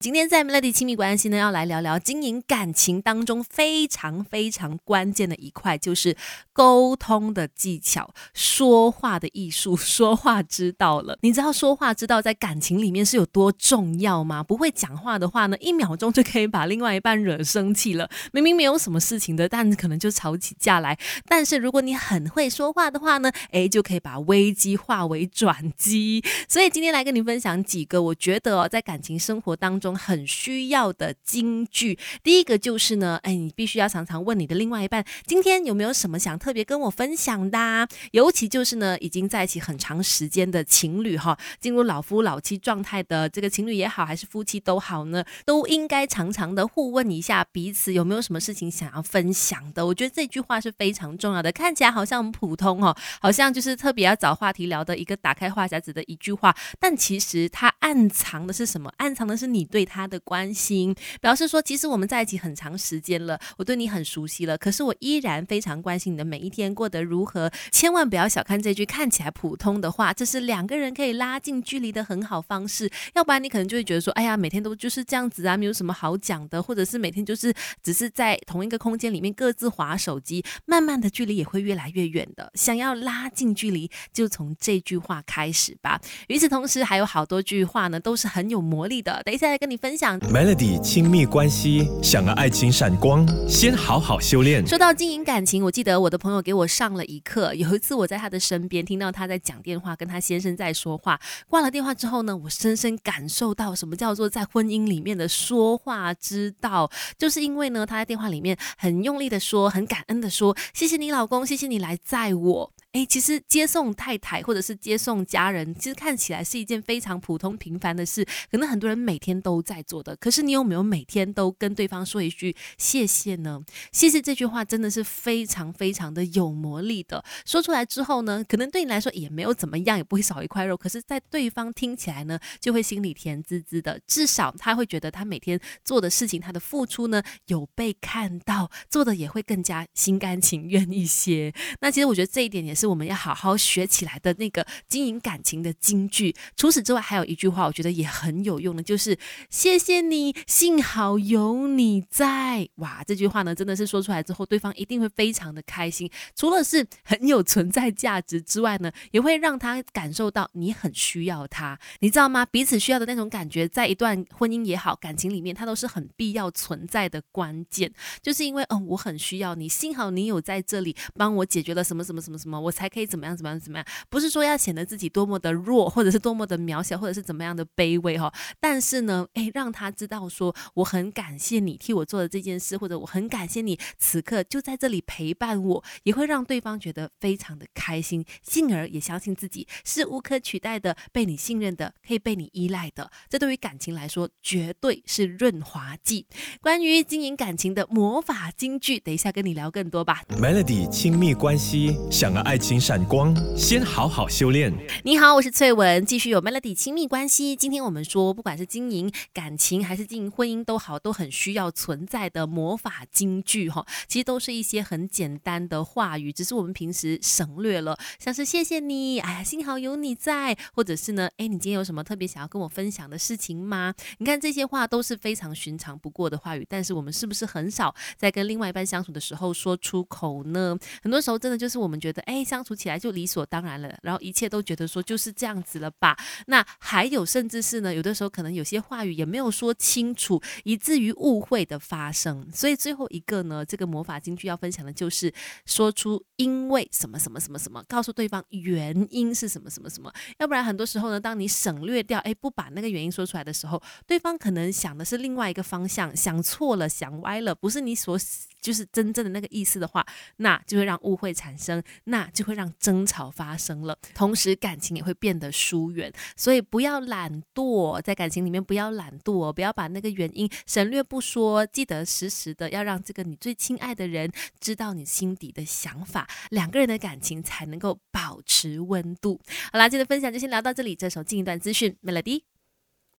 今天在 Melody 亲密关系呢，要来聊聊经营感情当中非常非常关键的一块，就是沟通的技巧、说话的艺术、说话之道了。你知道说话之道在感情里面是有多重要吗？不会讲话的话呢，一秒钟就可以把另外一半惹生气了。明明没有什么事情的，但可能就吵起架来。但是如果你很会说话的话呢，诶，就可以把危机化为转机。所以今天来跟你分享几个，我觉得哦，在感情生活当中。很需要的金句，第一个就是呢，哎，你必须要常常问你的另外一半，今天有没有什么想特别跟我分享的？尤其就是呢，已经在一起很长时间的情侣哈，进入老夫老妻状态的这个情侣也好，还是夫妻都好呢，都应该常常的互问一下彼此有没有什么事情想要分享的。我觉得这句话是非常重要的，看起来好像很普通哦，好像就是特别要找话题聊的一个打开话匣子的一句话，但其实它暗藏的是什么？暗藏的是你对。对他的关心，表示说，其实我们在一起很长时间了，我对你很熟悉了，可是我依然非常关心你的每一天过得如何。千万不要小看这句看起来普通的话，这是两个人可以拉近距离的很好方式。要不然你可能就会觉得说，哎呀，每天都就是这样子啊，没有什么好讲的，或者是每天就是只是在同一个空间里面各自划手机，慢慢的距离也会越来越远的。想要拉近距离，就从这句话开始吧。与此同时，还有好多句话呢，都是很有魔力的。等一下来跟。你分享 Melody 亲密关系，想要爱情闪光，先好好修炼。说到经营感情，我记得我的朋友给我上了一课。有一次我在他的身边，听到他在讲电话，跟他先生在说话。挂了电话之后呢，我深深感受到什么叫做在婚姻里面的说话之道。就是因为呢，他在电话里面很用力的说，很感恩的说，谢谢你老公，谢谢你来载我。哎，其实接送太太或者是接送家人，其实看起来是一件非常普通平凡的事，可能很多人每天都在做的。可是你有没有每天都跟对方说一句谢谢呢？谢谢这句话真的是非常非常的有魔力的。说出来之后呢，可能对你来说也没有怎么样，也不会少一块肉。可是，在对方听起来呢，就会心里甜滋滋的。至少他会觉得他每天做的事情，他的付出呢有被看到，做的也会更加心甘情愿一些。那其实我觉得这一点也。是我们要好好学起来的那个经营感情的金句。除此之外，还有一句话，我觉得也很有用的，就是“谢谢你，幸好有你在”。哇，这句话呢，真的是说出来之后，对方一定会非常的开心。除了是很有存在价值之外呢，也会让他感受到你很需要他。你知道吗？彼此需要的那种感觉，在一段婚姻也好，感情里面，它都是很必要存在的关键。就是因为，嗯，我很需要你，幸好你有在这里帮我解决了什么什么什么什么。我才可以怎么样怎么样怎么样？不是说要显得自己多么的弱，或者是多么的渺小，或者是怎么样的卑微哈。但是呢，诶，让他知道说我很感谢你替我做的这件事，或者我很感谢你此刻就在这里陪伴我，也会让对方觉得非常的开心，进而也相信自己是无可取代的，被你信任的，可以被你依赖的。这对于感情来说绝对是润滑剂。关于经营感情的魔法金句，等一下跟你聊更多吧。Melody 亲密关系，想要爱。情闪光，先好好修炼。你好，我是翠文，继续有 Melody 亲密关系。今天我们说，不管是经营感情还是经营婚姻都好，都很需要存在的魔法金句哈。其实都是一些很简单的话语，只是我们平时省略了，像是谢谢你，哎呀，幸好有你在，或者是呢，哎，你今天有什么特别想要跟我分享的事情吗？你看这些话都是非常寻常不过的话语，但是我们是不是很少在跟另外一半相处的时候说出口呢？很多时候真的就是我们觉得，哎。相处起来就理所当然了，然后一切都觉得说就是这样子了吧？那还有甚至是呢，有的时候可能有些话语也没有说清楚，以至于误会的发生。所以最后一个呢，这个魔法金句要分享的就是说出因为什么什么什么什么，告诉对方原因是什么什么什么。要不然很多时候呢，当你省略掉，哎，不把那个原因说出来的时候，对方可能想的是另外一个方向，想错了，想歪了，不是你所就是真正的那个意思的话，那就会让误会产生，那。就会让争吵发生了，同时感情也会变得疏远。所以不要懒惰，在感情里面不要懒惰，不要把那个原因省略不说，记得时时的要让这个你最亲爱的人知道你心底的想法，两个人的感情才能够保持温度。好啦，今天的分享就先聊到这里，这首进一段资讯，Melody。